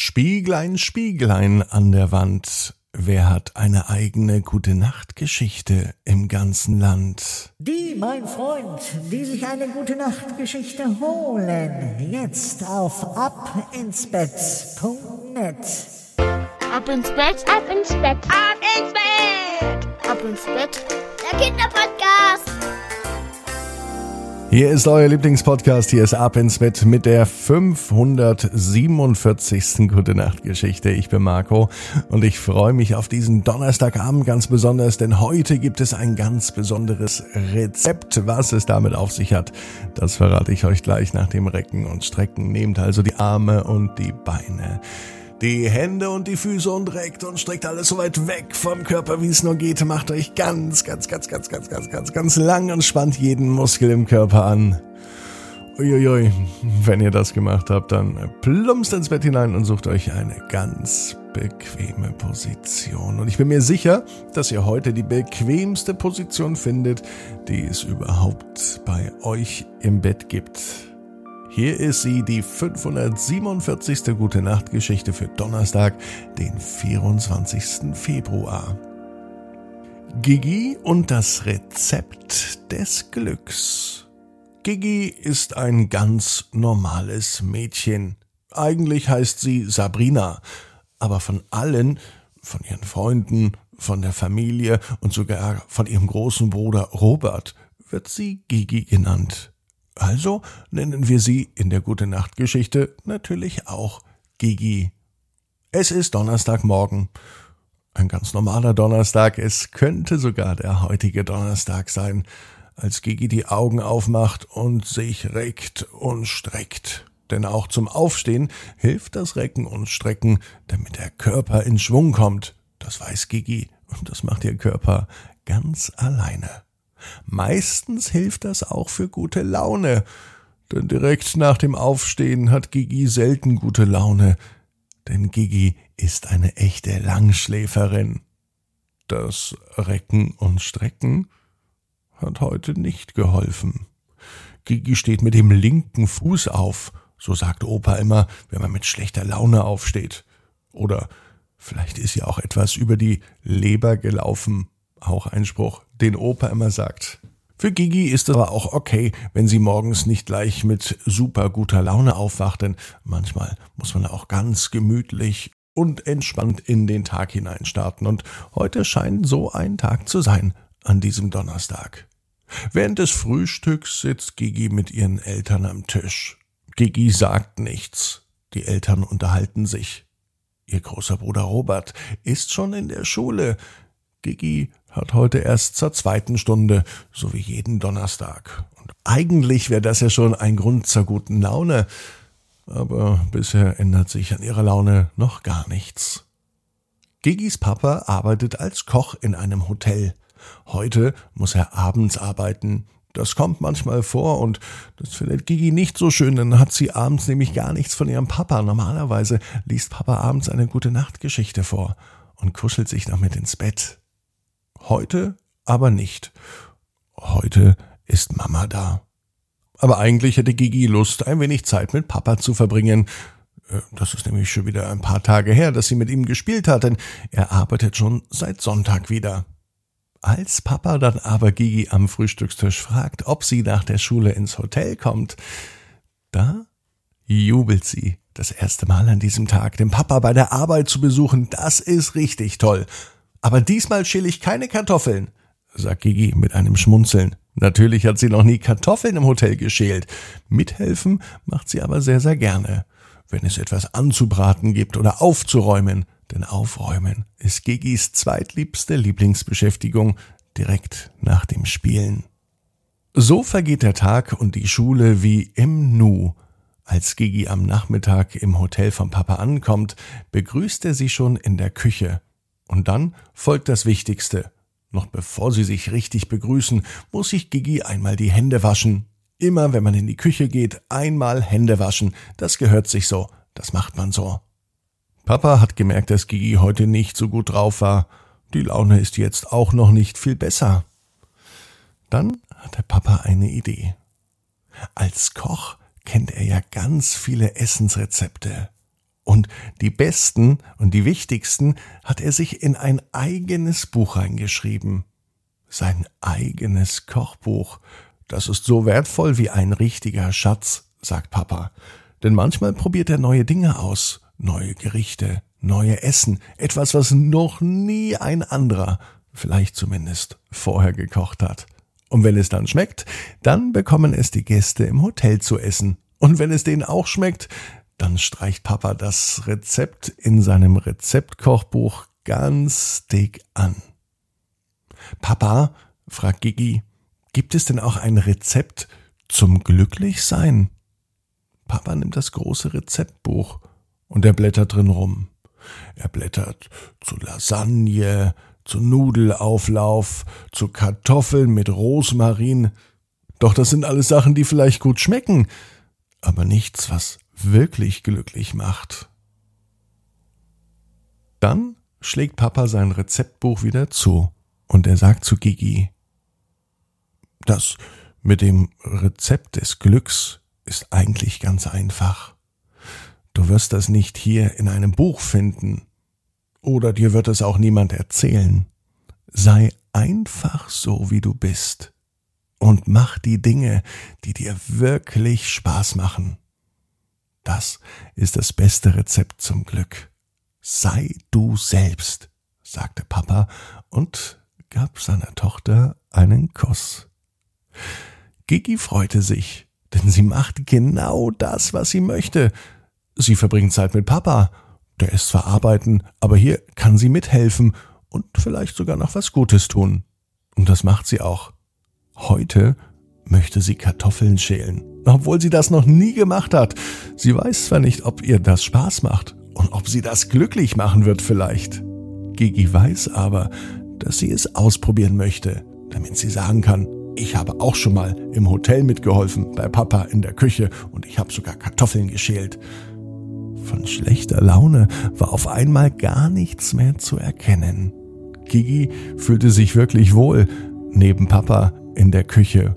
Spieglein, Spieglein an der Wand, wer hat eine eigene gute Nachtgeschichte im ganzen Land? Die, mein Freund, die sich eine gute Nachtgeschichte holen. Jetzt auf abinsbett.net. Ab ins Bett, Ab ins Bett. Ab ins Bett! ab ins Bett. Der Kinderpodcast. Hier ist euer Lieblingspodcast, hier ist Ab ins Bett mit der 547. Gute Nacht Geschichte. Ich bin Marco und ich freue mich auf diesen Donnerstagabend ganz besonders, denn heute gibt es ein ganz besonderes Rezept. Was es damit auf sich hat, das verrate ich euch gleich nach dem Recken und Strecken. Nehmt also die Arme und die Beine die Hände und die Füße und reckt und streckt alles so weit weg vom Körper, wie es nur geht. Macht euch ganz, ganz, ganz, ganz, ganz, ganz, ganz, ganz lang und spannt jeden Muskel im Körper an. Uiuiui, wenn ihr das gemacht habt, dann plumpst ins Bett hinein und sucht euch eine ganz bequeme Position. Und ich bin mir sicher, dass ihr heute die bequemste Position findet, die es überhaupt bei euch im Bett gibt. Hier ist sie, die 547. Gute Nacht Geschichte für Donnerstag, den 24. Februar. Gigi und das Rezept des Glücks. Gigi ist ein ganz normales Mädchen. Eigentlich heißt sie Sabrina, aber von allen, von ihren Freunden, von der Familie und sogar von ihrem großen Bruder Robert wird sie Gigi genannt. Also nennen wir sie in der Gute Nacht Geschichte natürlich auch Gigi. Es ist Donnerstagmorgen. Ein ganz normaler Donnerstag. Es könnte sogar der heutige Donnerstag sein, als Gigi die Augen aufmacht und sich reckt und streckt. Denn auch zum Aufstehen hilft das Recken und Strecken, damit der Körper in Schwung kommt. Das weiß Gigi und das macht ihr Körper ganz alleine. Meistens hilft das auch für gute Laune, denn direkt nach dem Aufstehen hat Gigi selten gute Laune, denn Gigi ist eine echte Langschläferin. Das Recken und Strecken hat heute nicht geholfen. Gigi steht mit dem linken Fuß auf, so sagt Opa immer, wenn man mit schlechter Laune aufsteht. Oder vielleicht ist ja auch etwas über die Leber gelaufen, auch ein Spruch, den Opa immer sagt. Für Gigi ist es aber auch okay, wenn sie morgens nicht gleich mit super guter Laune aufwacht, denn manchmal muss man auch ganz gemütlich und entspannt in den Tag hinein starten. Und heute scheint so ein Tag zu sein an diesem Donnerstag. Während des Frühstücks sitzt Gigi mit ihren Eltern am Tisch. Gigi sagt nichts. Die Eltern unterhalten sich. Ihr großer Bruder Robert ist schon in der Schule. Gigi hat heute erst zur zweiten Stunde, so wie jeden Donnerstag. Und eigentlich wäre das ja schon ein Grund zur guten Laune, aber bisher ändert sich an ihrer Laune noch gar nichts. Gigis Papa arbeitet als Koch in einem Hotel. Heute muss er abends arbeiten. Das kommt manchmal vor und das findet Gigi nicht so schön, dann hat sie abends nämlich gar nichts von ihrem Papa. Normalerweise liest Papa abends eine gute Nachtgeschichte vor und kuschelt sich noch mit ins Bett. Heute aber nicht. Heute ist Mama da. Aber eigentlich hätte Gigi Lust, ein wenig Zeit mit Papa zu verbringen. Äh, Das ist nämlich schon wieder ein paar Tage her, dass sie mit ihm gespielt hat, denn er arbeitet schon seit Sonntag wieder. Als Papa dann aber Gigi am Frühstückstisch fragt, ob sie nach der Schule ins Hotel kommt, da jubelt sie das erste Mal an diesem Tag, den Papa bei der Arbeit zu besuchen. Das ist richtig toll. Aber diesmal schäle ich keine Kartoffeln, sagt Gigi mit einem Schmunzeln. Natürlich hat sie noch nie Kartoffeln im Hotel geschält. Mithelfen macht sie aber sehr, sehr gerne. Wenn es etwas anzubraten gibt oder aufzuräumen, denn Aufräumen ist Gigis zweitliebste Lieblingsbeschäftigung direkt nach dem Spielen. So vergeht der Tag und die Schule wie im Nu. Als Gigi am Nachmittag im Hotel vom Papa ankommt, begrüßt er sie schon in der Küche. Und dann folgt das Wichtigste. Noch bevor sie sich richtig begrüßen, muss sich Gigi einmal die Hände waschen. Immer wenn man in die Küche geht, einmal Hände waschen. Das gehört sich so. Das macht man so. Papa hat gemerkt, dass Gigi heute nicht so gut drauf war. Die Laune ist jetzt auch noch nicht viel besser. Dann hat der Papa eine Idee. Als Koch kennt er ja ganz viele Essensrezepte. Und die besten und die wichtigsten hat er sich in ein eigenes Buch reingeschrieben. Sein eigenes Kochbuch. Das ist so wertvoll wie ein richtiger Schatz, sagt Papa. Denn manchmal probiert er neue Dinge aus, neue Gerichte, neue Essen, etwas, was noch nie ein anderer, vielleicht zumindest, vorher gekocht hat. Und wenn es dann schmeckt, dann bekommen es die Gäste im Hotel zu essen. Und wenn es denen auch schmeckt, dann streicht Papa das Rezept in seinem Rezeptkochbuch ganz dick an. Papa, fragt Gigi, gibt es denn auch ein Rezept zum Glücklichsein? Papa nimmt das große Rezeptbuch und er blättert drin rum. Er blättert zu Lasagne, zu Nudelauflauf, zu Kartoffeln mit Rosmarin. Doch das sind alles Sachen, die vielleicht gut schmecken, aber nichts, was wirklich glücklich macht. Dann schlägt Papa sein Rezeptbuch wieder zu und er sagt zu Gigi, das mit dem Rezept des Glücks ist eigentlich ganz einfach. Du wirst das nicht hier in einem Buch finden, oder dir wird es auch niemand erzählen. Sei einfach so, wie du bist, und mach die Dinge, die dir wirklich Spaß machen. Das ist das beste Rezept zum Glück. Sei du selbst, sagte Papa und gab seiner Tochter einen Kuss. Gigi freute sich, denn sie macht genau das, was sie möchte. Sie verbringt Zeit mit Papa. Der ist zwar arbeiten, aber hier kann sie mithelfen und vielleicht sogar noch was Gutes tun. Und das macht sie auch. Heute möchte sie Kartoffeln schälen, obwohl sie das noch nie gemacht hat. Sie weiß zwar nicht, ob ihr das Spaß macht und ob sie das glücklich machen wird vielleicht. Gigi weiß aber, dass sie es ausprobieren möchte, damit sie sagen kann, ich habe auch schon mal im Hotel mitgeholfen, bei Papa in der Küche und ich habe sogar Kartoffeln geschält. Von schlechter Laune war auf einmal gar nichts mehr zu erkennen. Gigi fühlte sich wirklich wohl neben Papa in der Küche.